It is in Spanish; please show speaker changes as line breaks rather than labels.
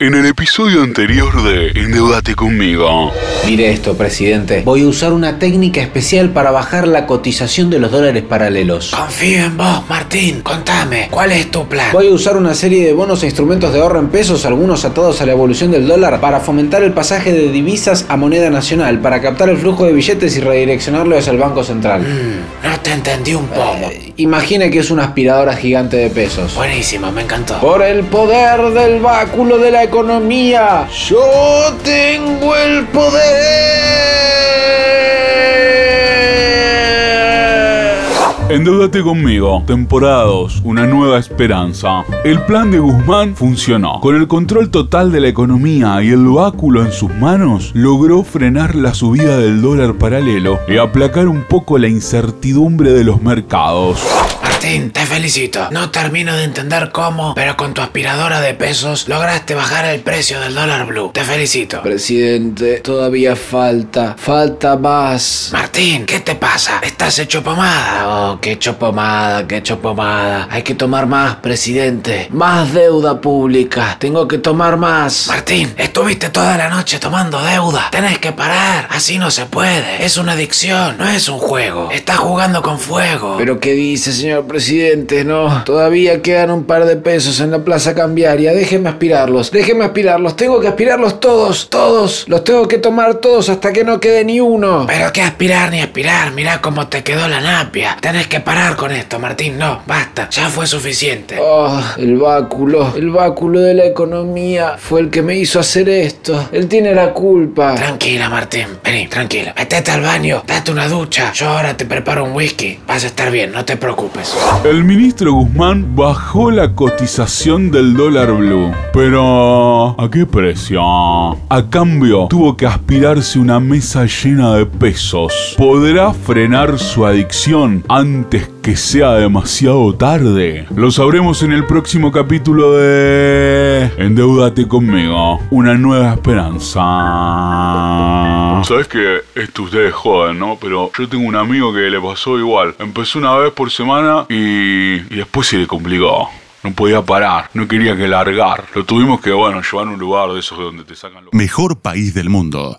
En el episodio anterior de Endeudate conmigo.
Mire esto, presidente. Voy a usar una técnica especial para bajar la cotización de los dólares paralelos.
Confío en vos, Martín. Contame, ¿cuál es tu plan?
Voy a usar una serie de bonos e instrumentos de ahorro en pesos, algunos atados a la evolución del dólar, para fomentar el pasaje de divisas a moneda nacional, para captar el flujo de billetes y redireccionarlo hacia el Banco Central.
Mm, no te entendí un poco.
Eh, imagine que es una aspiradora gigante de pesos.
Buenísimo, me encantó.
Por el poder del báculo de la economía, yo tengo el poder.
Endeudate conmigo. Temporada 2. Una nueva esperanza. El plan de Guzmán funcionó. Con el control total de la economía y el báculo en sus manos, logró frenar la subida del dólar paralelo y aplacar un poco la incertidumbre de los mercados.
Martín, te felicito. No termino de entender cómo, pero con tu aspiradora de pesos lograste bajar el precio del dólar blue. Te felicito.
Presidente, todavía falta, falta más.
Martín, ¿qué te pasa? ¿Estás hecho pomada?
Oh, qué hecho pomada, qué hecho pomada. Hay que tomar más, presidente. Más deuda pública. Tengo que tomar más.
Martín, estuviste toda la noche tomando deuda. Tenés que parar. Así no se puede. Es una adicción, no es un juego. Estás jugando con fuego.
Pero ¿qué dice, señor presidente? No, todavía quedan un par de pesos en la plaza cambiaria. Déjeme aspirarlos, déjeme aspirarlos. Tengo que aspirarlos todos, todos. Los tengo que tomar todos hasta que no quede ni uno.
Pero qué aspirar ni aspirar. Mirá cómo te quedó la napia. Tenés que parar con esto, Martín. No, basta. Ya fue suficiente.
Oh, el báculo, el báculo de la economía fue el que me hizo hacer esto. Él tiene la culpa.
Tranquila, Martín. Vení, tranquila. Metete al baño, date una ducha. Yo ahora te preparo un whisky. Vas a estar bien, no te preocupes.
El ministro Guzmán bajó la cotización del dólar blue. Pero, ¿a qué precio? A cambio, tuvo que aspirarse una mesa llena de pesos. ¿Podrá frenar su adicción antes que sea demasiado tarde? Lo sabremos en el próximo capítulo de Endeudate conmigo, una nueva esperanza. Sabes que esto ustedes joden, ¿no? Pero yo tengo un amigo que le pasó igual. Empezó una vez por semana y, y después se le complicó. No podía parar, no quería que largar. Lo tuvimos que, bueno, llevar a un lugar de esos donde te sacan los...
Mejor país del mundo.